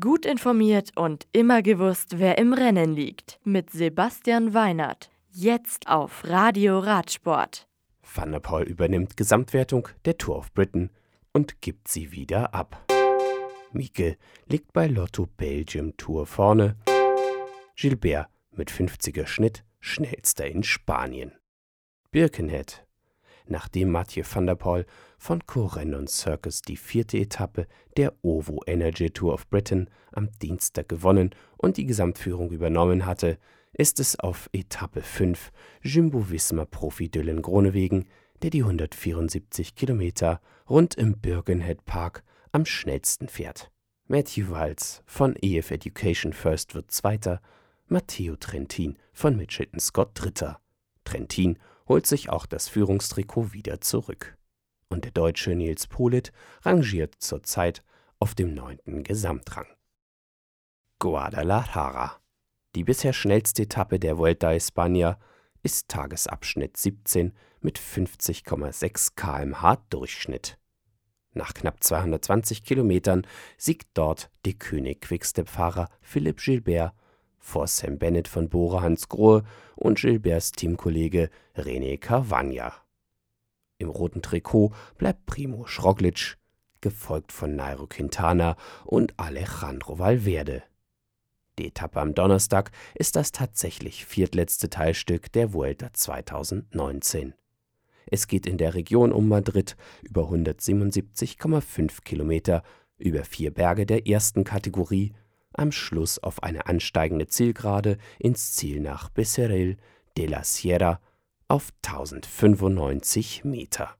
Gut informiert und immer gewusst, wer im Rennen liegt. Mit Sebastian Weinert. Jetzt auf Radio Radsport. Van der Poel übernimmt Gesamtwertung der Tour of Britain und gibt sie wieder ab. Mieke liegt bei Lotto Belgium Tour vorne. Gilbert mit 50er Schnitt schnellster in Spanien. Birkenhead. Nachdem Mathieu van der Poel von Corendon Circus die vierte Etappe der OVO Energy Tour of Britain am Dienstag gewonnen und die Gesamtführung übernommen hatte, ist es auf Etappe 5 Jumbo-Visma-Profi Dylan Groenewegen, der die 174 Kilometer rund im Birkenhead Park am schnellsten fährt. Matthew Walz von EF Education First wird Zweiter, Matteo Trentin von Mitchelton Scott Dritter. Trentin holt sich auch das Führungstrikot wieder zurück. Und der Deutsche Nils Polit rangiert zurzeit auf dem neunten Gesamtrang. Guadalajara. Die bisher schnellste Etappe der Vuelta a España ist Tagesabschnitt 17 mit 50,6 km/h Durchschnitt. Nach knapp 220 Kilometern siegt dort der König Quickstep-Fahrer Philipp Gilbert vor Sam Bennett von Bora Hansgrohe und Gilberts Teamkollege René Cavagna. Im roten Trikot bleibt Primo Schroglic, gefolgt von Nairo Quintana und Alejandro Valverde. Die Etappe am Donnerstag ist das tatsächlich viertletzte Teilstück der Vuelta 2019. Es geht in der Region um Madrid über 177,5 Kilometer über vier Berge der ersten Kategorie, am Schluss auf eine ansteigende Zielgerade ins Ziel nach Becerril de la Sierra auf 1095 Meter.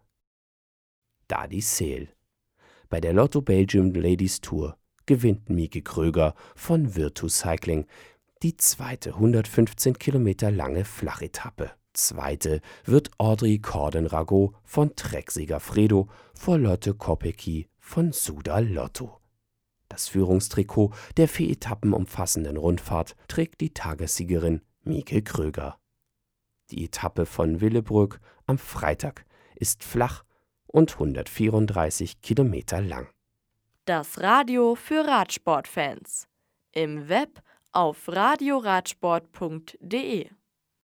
Dadi Seel. Bei der Lotto Belgium Ladies Tour gewinnt Mieke Kröger von Virtus Cycling die zweite 115 Kilometer lange Flachetappe. Zweite wird Audrey Corden-Rago von Trecksieger Fredo vor Lotte Kopecky von Suda Lotto. Das Führungstrikot der vier Etappen umfassenden Rundfahrt trägt die Tagessiegerin Mieke Kröger. Die Etappe von Willebrück am Freitag ist flach und 134 Kilometer lang. Das Radio für Radsportfans. Im Web auf radioradsport.de